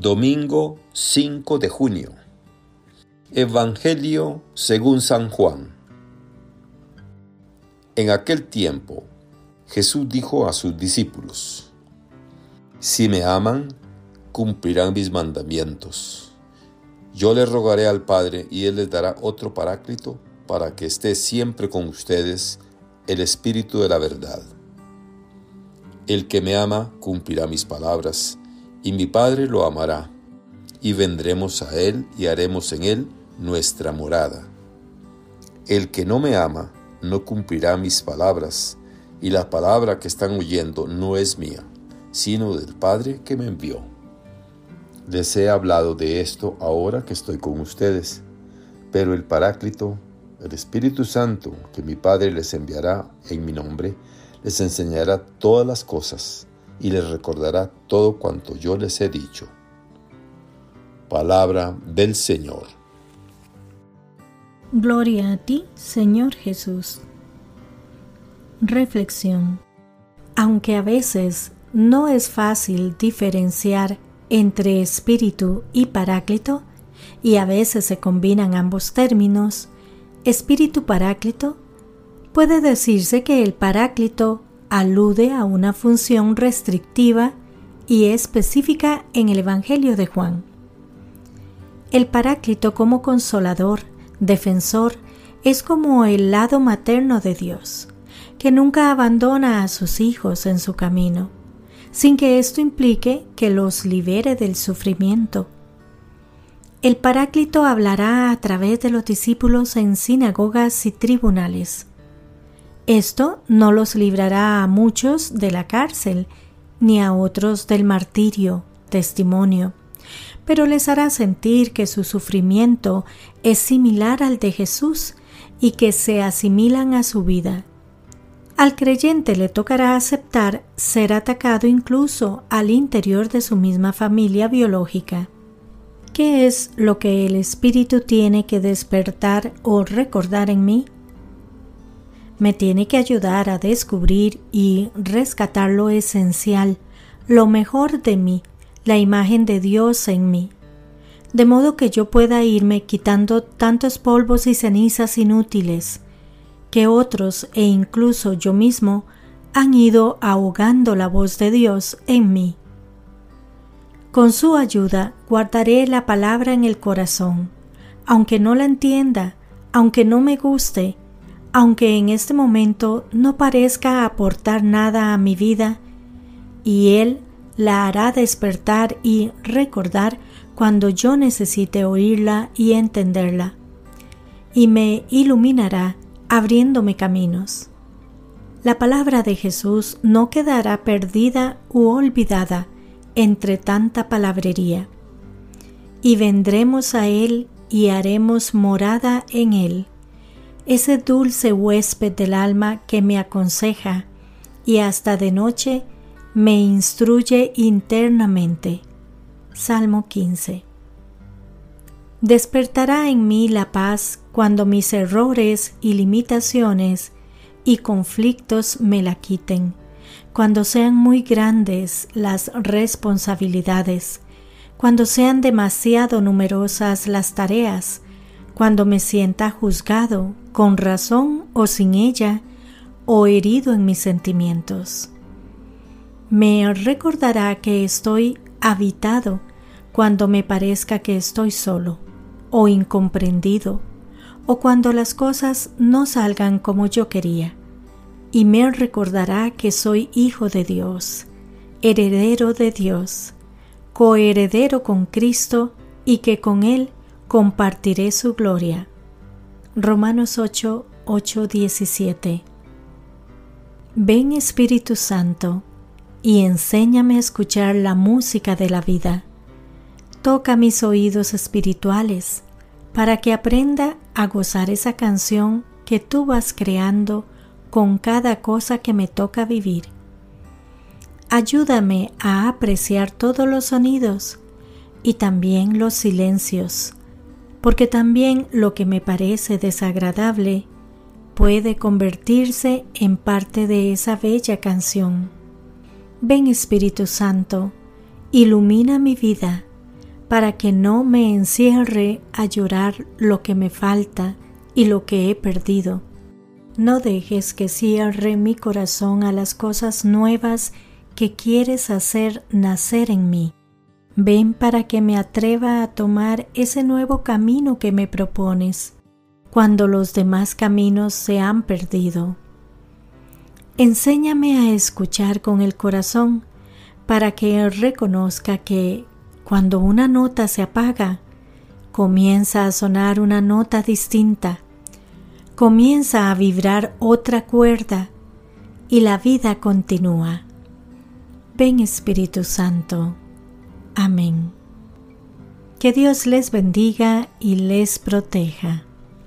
Domingo 5 de junio. Evangelio según San Juan. En aquel tiempo, Jesús dijo a sus discípulos, Si me aman, cumplirán mis mandamientos. Yo les rogaré al Padre y Él les dará otro paráclito para que esté siempre con ustedes el Espíritu de la verdad. El que me ama cumplirá mis palabras y mi Padre lo amará, y vendremos a Él y haremos en Él nuestra morada. El que no me ama no cumplirá mis palabras, y la palabra que están oyendo no es mía, sino del Padre que me envió. Les he hablado de esto ahora que estoy con ustedes, pero el Paráclito, el Espíritu Santo, que mi Padre les enviará en mi nombre, les enseñará todas las cosas y les recordará todo cuanto yo les he dicho. Palabra del Señor. Gloria a ti, Señor Jesús. Reflexión. Aunque a veces no es fácil diferenciar entre espíritu y paráclito, y a veces se combinan ambos términos, espíritu paráclito, puede decirse que el paráclito alude a una función restrictiva y específica en el Evangelio de Juan. El Paráclito como consolador, defensor, es como el lado materno de Dios, que nunca abandona a sus hijos en su camino, sin que esto implique que los libere del sufrimiento. El Paráclito hablará a través de los discípulos en sinagogas y tribunales, esto no los librará a muchos de la cárcel, ni a otros del martirio, testimonio, pero les hará sentir que su sufrimiento es similar al de Jesús y que se asimilan a su vida. Al creyente le tocará aceptar ser atacado incluso al interior de su misma familia biológica. ¿Qué es lo que el Espíritu tiene que despertar o recordar en mí? Me tiene que ayudar a descubrir y rescatar lo esencial, lo mejor de mí, la imagen de Dios en mí, de modo que yo pueda irme quitando tantos polvos y cenizas inútiles que otros e incluso yo mismo han ido ahogando la voz de Dios en mí. Con su ayuda guardaré la palabra en el corazón, aunque no la entienda, aunque no me guste, aunque en este momento no parezca aportar nada a mi vida, y Él la hará despertar y recordar cuando yo necesite oírla y entenderla, y me iluminará abriéndome caminos. La palabra de Jesús no quedará perdida u olvidada entre tanta palabrería. Y vendremos a Él y haremos morada en Él ese dulce huésped del alma que me aconseja y hasta de noche me instruye internamente. Salmo 15. Despertará en mí la paz cuando mis errores y limitaciones y conflictos me la quiten, cuando sean muy grandes las responsabilidades, cuando sean demasiado numerosas las tareas, cuando me sienta juzgado, con razón o sin ella, o herido en mis sentimientos. Me recordará que estoy habitado cuando me parezca que estoy solo, o incomprendido, o cuando las cosas no salgan como yo quería, y me recordará que soy hijo de Dios, heredero de Dios, coheredero con Cristo y que con Él compartiré su gloria. Romanos 8, 8, 17. Ven Espíritu Santo y enséñame a escuchar la música de la vida. Toca mis oídos espirituales para que aprenda a gozar esa canción que tú vas creando con cada cosa que me toca vivir. Ayúdame a apreciar todos los sonidos y también los silencios porque también lo que me parece desagradable puede convertirse en parte de esa bella canción. Ven Espíritu Santo, ilumina mi vida, para que no me encierre a llorar lo que me falta y lo que he perdido. No dejes que cierre mi corazón a las cosas nuevas que quieres hacer nacer en mí. Ven para que me atreva a tomar ese nuevo camino que me propones, cuando los demás caminos se han perdido. Enséñame a escuchar con el corazón para que reconozca que cuando una nota se apaga, comienza a sonar una nota distinta, comienza a vibrar otra cuerda y la vida continúa. Ven Espíritu Santo. Amén. Que Dios les bendiga y les proteja.